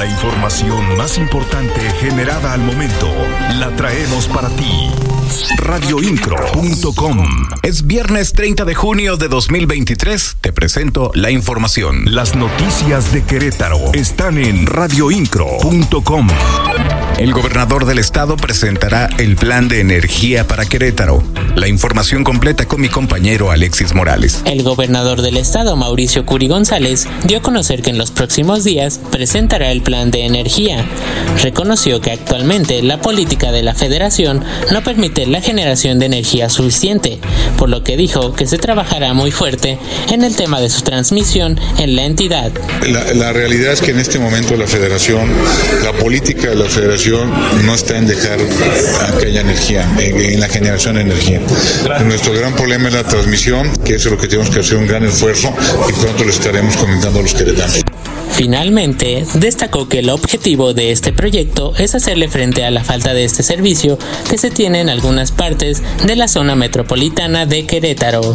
La información más importante generada al momento la traemos para ti. Radioincro.com Es viernes 30 de junio de 2023. Te presento la información. Las noticias de Querétaro están en radioincro.com. El gobernador del estado presentará el plan de energía para Querétaro. La información completa con mi compañero Alexis Morales. El gobernador del estado, Mauricio Curi González, dio a conocer que en los próximos días presentará el plan de energía. Reconoció que actualmente la política de la federación no permite la generación de energía suficiente, por lo que dijo que se trabajará muy fuerte en el tema de su transmisión en la entidad. La, la realidad es que en este momento la federación, la política de la federación, no está en dejar que haya energía, en, la generación de energía. Nuestro gran problema es la transmisión, que eso es lo que tenemos que hacer un gran esfuerzo y pronto lo estaremos comentando a los queretanos. Finalmente, destacó que el objetivo de este proyecto es hacerle frente a la falta de este servicio que se tiene en algunas partes de la zona metropolitana de Querétaro.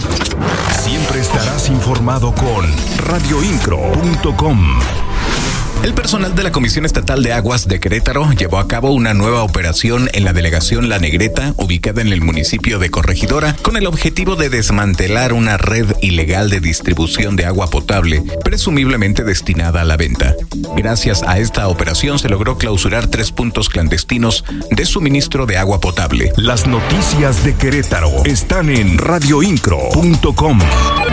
Siempre estarás informado con radioincro.com. El personal de la Comisión Estatal de Aguas de Querétaro llevó a cabo una nueva operación en la delegación La Negreta, ubicada en el municipio de Corregidora, con el objetivo de desmantelar una red ilegal de distribución de agua potable, presumiblemente destinada a la venta. Gracias a esta operación se logró clausurar tres puntos clandestinos de suministro de agua potable. Las noticias de Querétaro están en radioincro.com.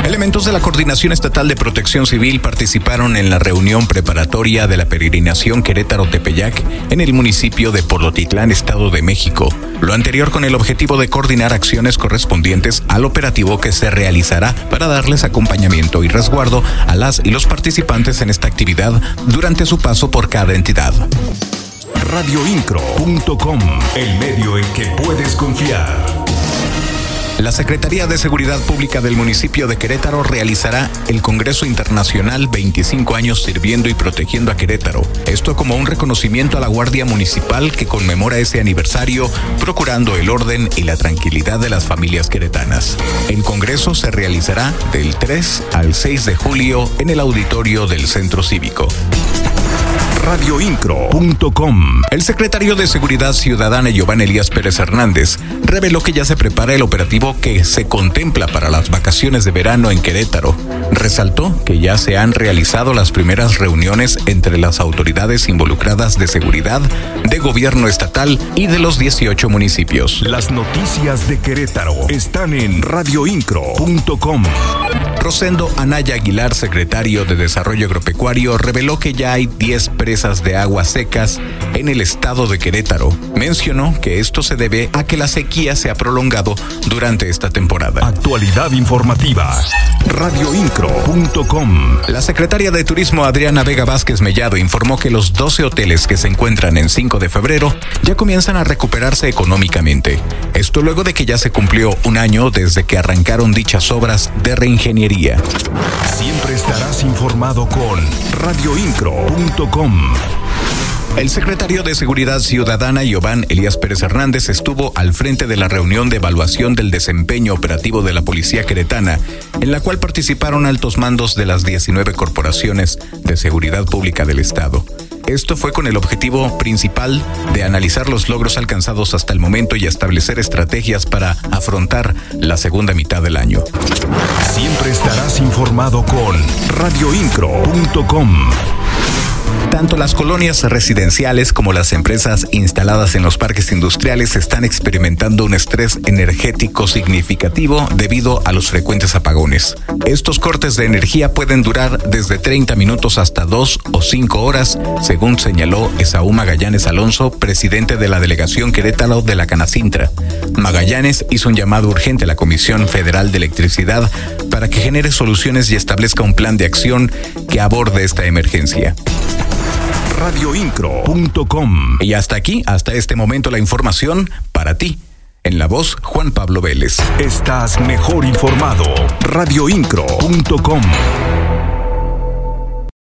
Elementos de la Coordinación Estatal de Protección Civil participaron en la reunión preparatoria de la peregrinación Querétaro-Tepeyac en el municipio de Polotitlán, Estado de México. Lo anterior con el objetivo de coordinar acciones correspondientes al operativo que se realizará para darles acompañamiento y resguardo a las y los participantes en esta actividad durante su paso por cada entidad. Radioincro.com, el medio en que puedes confiar. La Secretaría de Seguridad Pública del municipio de Querétaro realizará el Congreso Internacional 25 años sirviendo y protegiendo a Querétaro. Esto como un reconocimiento a la Guardia Municipal que conmemora ese aniversario, procurando el orden y la tranquilidad de las familias queretanas. El Congreso se realizará del 3 al 6 de julio en el auditorio del Centro Cívico radioincro.com. El secretario de Seguridad Ciudadana Giovanni Elías Pérez Hernández reveló que ya se prepara el operativo que se contempla para las vacaciones de verano en Querétaro. Resaltó que ya se han realizado las primeras reuniones entre las autoridades involucradas de seguridad, de gobierno estatal y de los 18 municipios. Las noticias de Querétaro están en radioincro.com. Rosendo Anaya Aguilar, secretario de Desarrollo Agropecuario, reveló que ya hay 10 presas de aguas secas en el estado de Querétaro. Mencionó que esto se debe a que la sequía se ha prolongado durante esta temporada. Actualidad informativa. Radioincro.com. La secretaria de Turismo Adriana Vega Vázquez Mellado informó que los 12 hoteles que se encuentran en 5 de febrero ya comienzan a recuperarse económicamente. Esto luego de que ya se cumplió un año desde que arrancaron dichas obras de reingeniería Siempre estarás informado con radioincro.com. El secretario de Seguridad Ciudadana, Giovanni Elías Pérez Hernández, estuvo al frente de la reunión de evaluación del desempeño operativo de la Policía Queretana, en la cual participaron altos mandos de las 19 corporaciones de seguridad pública del Estado. Esto fue con el objetivo principal de analizar los logros alcanzados hasta el momento y establecer estrategias para afrontar la segunda mitad del año. Siempre estarás informado con radioincro.com. Tanto las colonias residenciales como las empresas instaladas en los parques industriales están experimentando un estrés energético significativo debido a los frecuentes apagones. Estos cortes de energía pueden durar desde 30 minutos hasta 2 o 5 horas, según señaló Esaú Magallanes Alonso, presidente de la delegación Querétaro de la Canacintra. Magallanes hizo un llamado urgente a la Comisión Federal de Electricidad para que genere soluciones y establezca un plan de acción que aborde esta emergencia radioincro.com. Y hasta aquí, hasta este momento, la información para ti. En la voz, Juan Pablo Vélez. Estás mejor informado. radioincro.com.